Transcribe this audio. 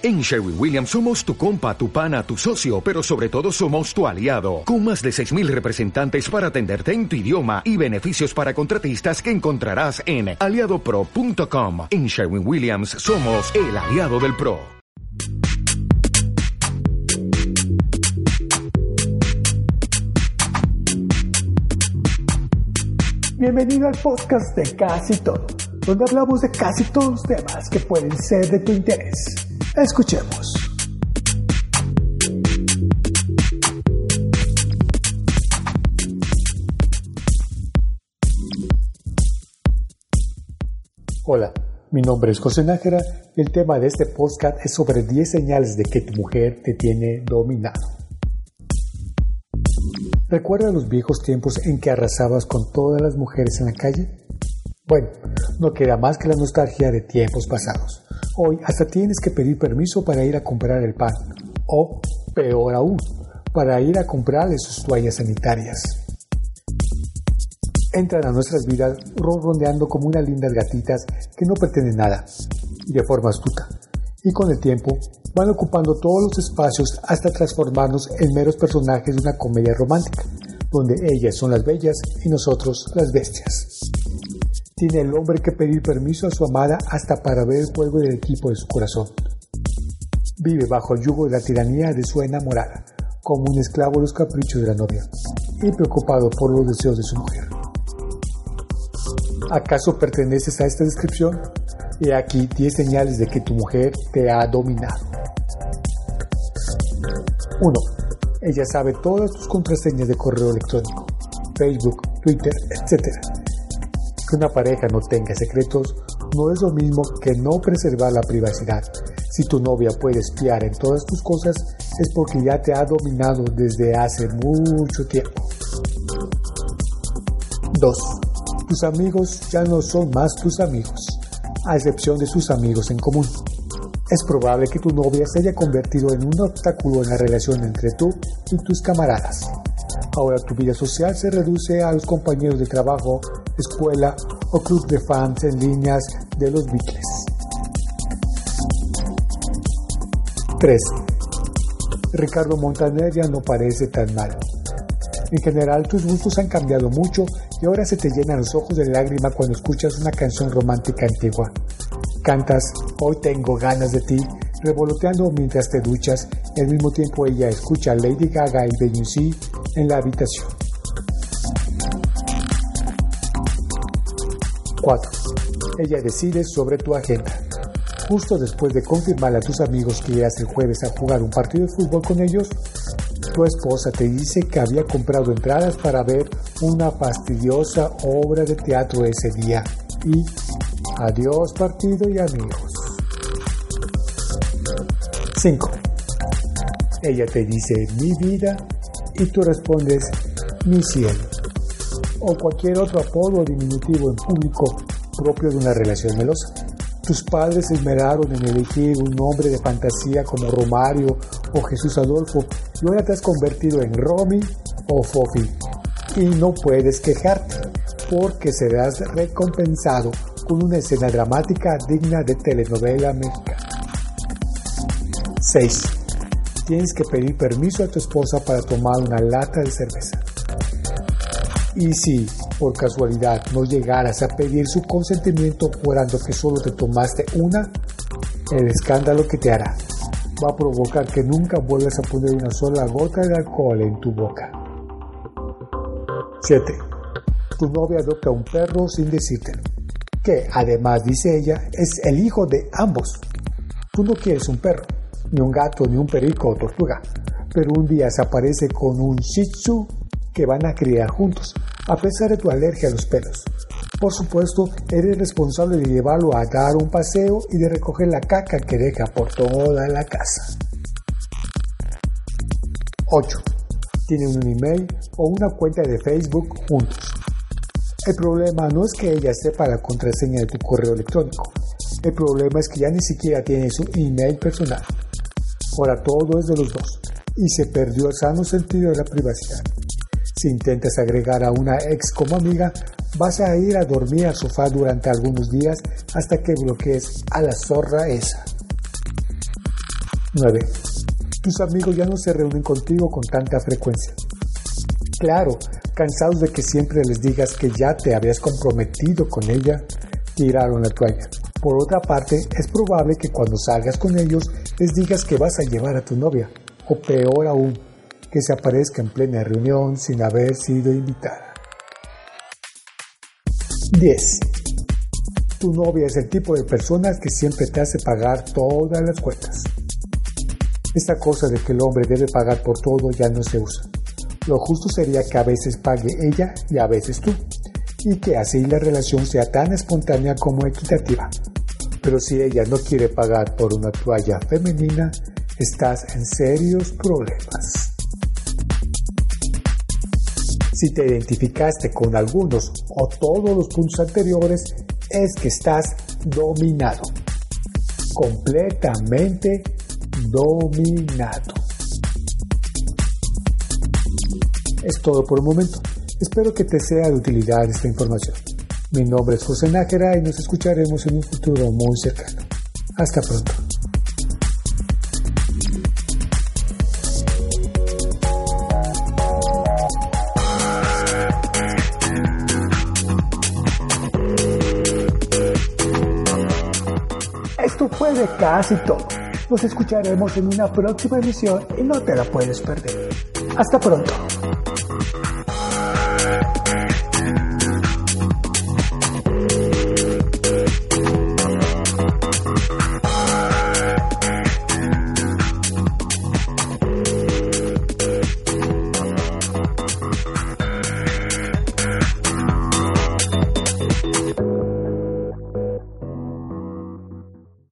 En Sherwin Williams somos tu compa, tu pana, tu socio, pero sobre todo somos tu aliado, con más de 6.000 representantes para atenderte en tu idioma y beneficios para contratistas que encontrarás en aliadopro.com. En Sherwin Williams somos el aliado del PRO. Bienvenido al podcast de Casi Todo, donde hablamos de casi todos los temas que pueden ser de tu interés. Escuchemos. Hola, mi nombre es José Nájera y el tema de este podcast es sobre 10 señales de que tu mujer te tiene dominado. ¿Recuerda los viejos tiempos en que arrasabas con todas las mujeres en la calle? Bueno, no queda más que la nostalgia de tiempos pasados. Hoy hasta tienes que pedir permiso para ir a comprar el pan. O, peor aún, para ir a comprarle sus toallas sanitarias. Entran a nuestras vidas ronroneando como unas lindas gatitas que no pretenden nada, y de forma astuta. Y con el tiempo van ocupando todos los espacios hasta transformarnos en meros personajes de una comedia romántica, donde ellas son las bellas y nosotros las bestias. Tiene el hombre que pedir permiso a su amada hasta para ver el juego del equipo de su corazón. Vive bajo el yugo de la tiranía de su enamorada, como un esclavo de los caprichos de la novia, y preocupado por los deseos de su mujer. ¿Acaso perteneces a esta descripción? He aquí 10 señales de que tu mujer te ha dominado. 1. Ella sabe todas tus contraseñas de correo electrónico, Facebook, Twitter, etc que una pareja no tenga secretos no es lo mismo que no preservar la privacidad. Si tu novia puede espiar en todas tus cosas es porque ya te ha dominado desde hace mucho tiempo. 2. Tus amigos ya no son más tus amigos, a excepción de sus amigos en común. Es probable que tu novia se haya convertido en un obstáculo en la relación entre tú y tus camaradas. Ahora tu vida social se reduce a los compañeros de trabajo, escuela o club de fans en líneas de los Beatles. 3. Ricardo Montaner ya no parece tan mal. En general tus gustos han cambiado mucho y ahora se te llenan los ojos de lágrima cuando escuchas una canción romántica antigua. Cantas Hoy tengo ganas de ti, revoloteando mientras te duchas y al mismo tiempo ella escucha Lady Gaga y Beyoncé en la habitación. 4. Ella decide sobre tu agenda. Justo después de confirmarle a tus amigos que irás el jueves a jugar un partido de fútbol con ellos, tu esposa te dice que había comprado entradas para ver una fastidiosa obra de teatro ese día. Y adiós partido y amigos. 5. Ella te dice mi vida y tú respondes mi cielo o cualquier otro apodo diminutivo en público propio de una relación melosa. Tus padres se esmeraron en elegir un nombre de fantasía como Romario o Jesús Adolfo y ahora te has convertido en Romy o Fofi. Y no puedes quejarte porque serás recompensado con una escena dramática digna de telenovela mexicana. 6 tienes que pedir permiso a tu esposa para tomar una lata de cerveza. Y si por casualidad no llegaras a pedir su consentimiento jurando que solo te tomaste una, el escándalo que te hará va a provocar que nunca vuelvas a poner una sola gota de alcohol en tu boca. 7. Tu novia adopta un perro sin decírtelo, que además dice ella es el hijo de ambos. Tú no quieres un perro, ni un gato, ni un perico o tortuga, pero un día se aparece con un shih tzu que van a criar juntos, a pesar de tu alergia a los pelos. Por supuesto, eres responsable de llevarlo a dar un paseo y de recoger la caca que deja por toda la casa. 8. Tienen un email o una cuenta de Facebook juntos. El problema no es que ella sepa la contraseña de tu correo electrónico. El problema es que ya ni siquiera tiene su email personal. Ahora todo es de los dos y se perdió el sano sentido de la privacidad. Si intentas agregar a una ex como amiga, vas a ir a dormir al sofá durante algunos días hasta que bloquees a la zorra esa. 9. Tus amigos ya no se reúnen contigo con tanta frecuencia. Claro, cansados de que siempre les digas que ya te habías comprometido con ella, tiraron la toalla. Por otra parte, es probable que cuando salgas con ellos les digas que vas a llevar a tu novia, o peor aún, que se aparezca en plena reunión sin haber sido invitada. 10. Tu novia es el tipo de persona que siempre te hace pagar todas las cuentas. Esta cosa de que el hombre debe pagar por todo ya no se usa. Lo justo sería que a veces pague ella y a veces tú, y que así la relación sea tan espontánea como equitativa. Pero si ella no quiere pagar por una toalla femenina, estás en serios problemas. Si te identificaste con algunos o todos los puntos anteriores, es que estás dominado. Completamente dominado. Es todo por el momento. Espero que te sea de utilidad esta información. Mi nombre es José Nájera y nos escucharemos en un futuro muy cercano. Hasta pronto. de casi todo. Nos escucharemos en una próxima emisión y no te la puedes perder. Hasta pronto.